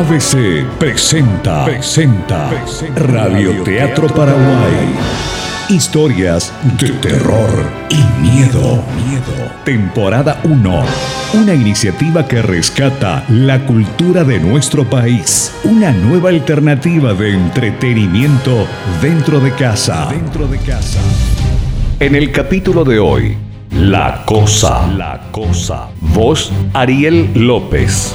ABC presenta, presenta, Radio Teatro Paraguay. Historias de terror y miedo. Temporada 1. Una iniciativa que rescata la cultura de nuestro país. Una nueva alternativa de entretenimiento dentro de casa. Dentro de casa. En el capítulo de hoy, La Cosa. La Cosa. Voz Ariel López.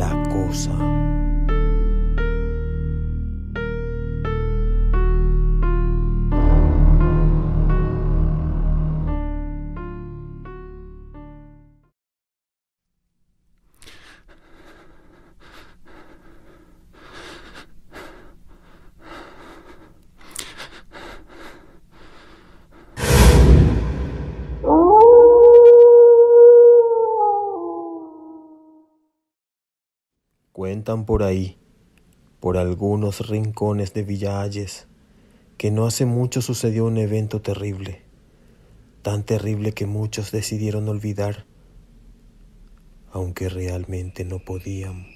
La Cosa. Por ahí, por algunos rincones de Villa Ayes, que no hace mucho sucedió un evento terrible, tan terrible que muchos decidieron olvidar, aunque realmente no podían.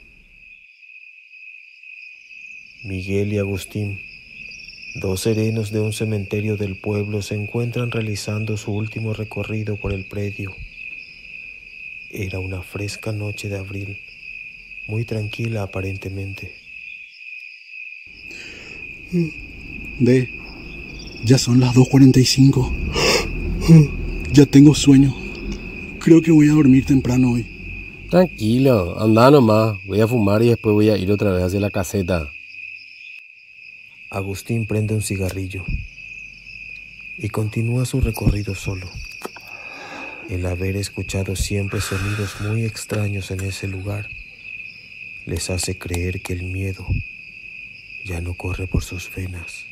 Miguel y Agustín, dos serenos de un cementerio del pueblo, se encuentran realizando su último recorrido por el predio. Era una fresca noche de abril muy tranquila aparentemente. De, ya son las 2.45. Ya tengo sueño. Creo que voy a dormir temprano hoy. Tranquilo, anda nomás. Voy a fumar y después voy a ir otra vez hacia la caseta. Agustín prende un cigarrillo y continúa su recorrido solo. El haber escuchado siempre sonidos muy extraños en ese lugar les hace creer que el miedo ya no corre por sus venas.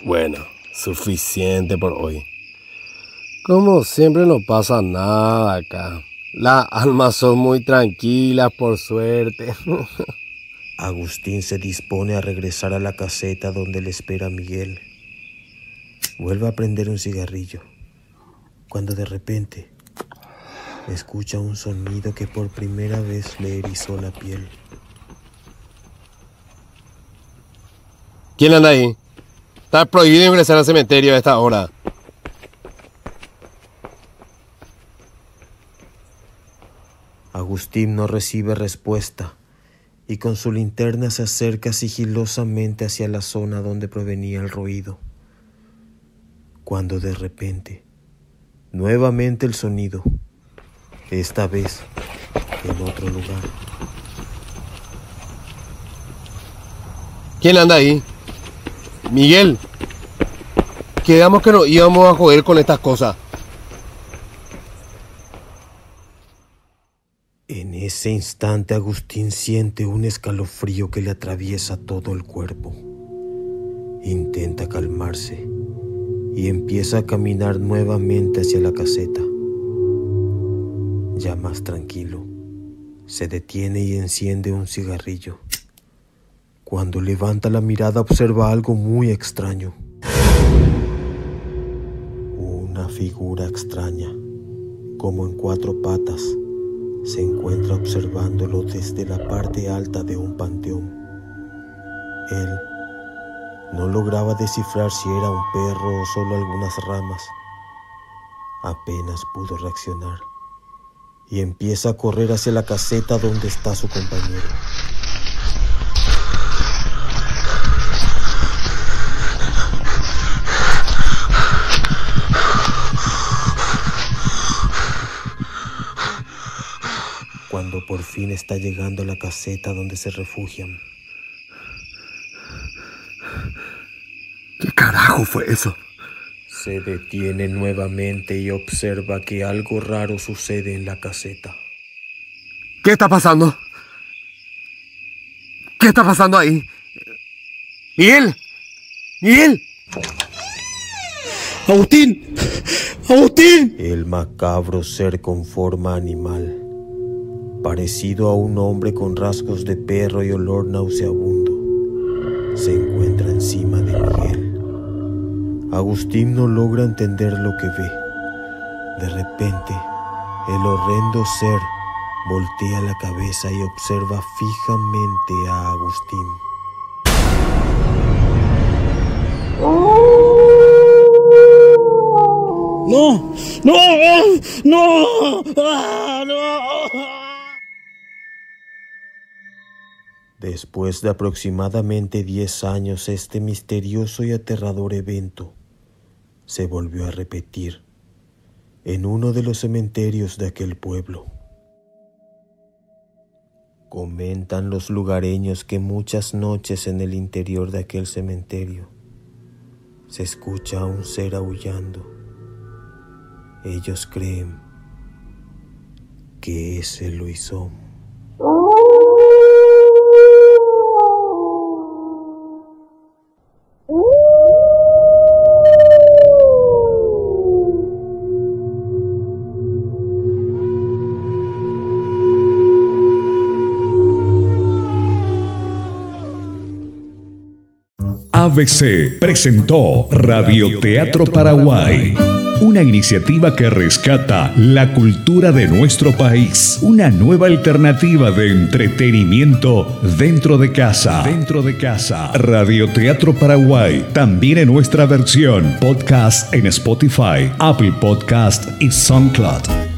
Bueno, suficiente por hoy. Como siempre no pasa nada acá. Las almas son muy tranquilas, por suerte. Agustín se dispone a regresar a la caseta donde le espera Miguel. Vuelve a prender un cigarrillo, cuando de repente escucha un sonido que por primera vez le erizó la piel. ¿Quién anda ahí? Está prohibido ingresar al cementerio a esta hora. Agustín no recibe respuesta y con su linterna se acerca sigilosamente hacia la zona donde provenía el ruido. Cuando de repente, nuevamente el sonido, esta vez en otro lugar. ¿Quién anda ahí? Miguel. Quedamos que no íbamos a joder con estas cosas. En ese instante Agustín siente un escalofrío que le atraviesa todo el cuerpo. Intenta calmarse y empieza a caminar nuevamente hacia la caseta. Ya más tranquilo, se detiene y enciende un cigarrillo. Cuando levanta la mirada observa algo muy extraño. Una figura extraña, como en cuatro patas se encuentra observándolo desde la parte alta de un panteón. Él no lograba descifrar si era un perro o solo algunas ramas. Apenas pudo reaccionar y empieza a correr hacia la caseta donde está su compañero. Cuando por fin está llegando a la caseta donde se refugian. ¿Qué carajo fue eso? Se detiene nuevamente y observa que algo raro sucede en la caseta. ¿Qué está pasando? ¿Qué está pasando ahí? ¡Miguel! ¡Miguel! ¡Agustín! ¡Agustín! El macabro ser con forma animal, parecido a un hombre con rasgos de perro y olor nauseabundo, se encuentra encima de Miguel. Agustín no logra entender lo que ve. De repente, el horrendo ser voltea la cabeza y observa fijamente a Agustín. ¡No! ¡No! ¡No! ¡Ah, ¡No! Después de aproximadamente 10 años, este misterioso y aterrador evento se volvió a repetir en uno de los cementerios de aquel pueblo. Comentan los lugareños que muchas noches en el interior de aquel cementerio se escucha a un ser aullando. Ellos creen que es el Luisón. ABC presentó Radioteatro Paraguay, una iniciativa que rescata la cultura de nuestro país, una nueva alternativa de entretenimiento dentro de casa. Dentro de casa. Radioteatro Paraguay, también en nuestra versión podcast en Spotify, Apple Podcast y SoundCloud.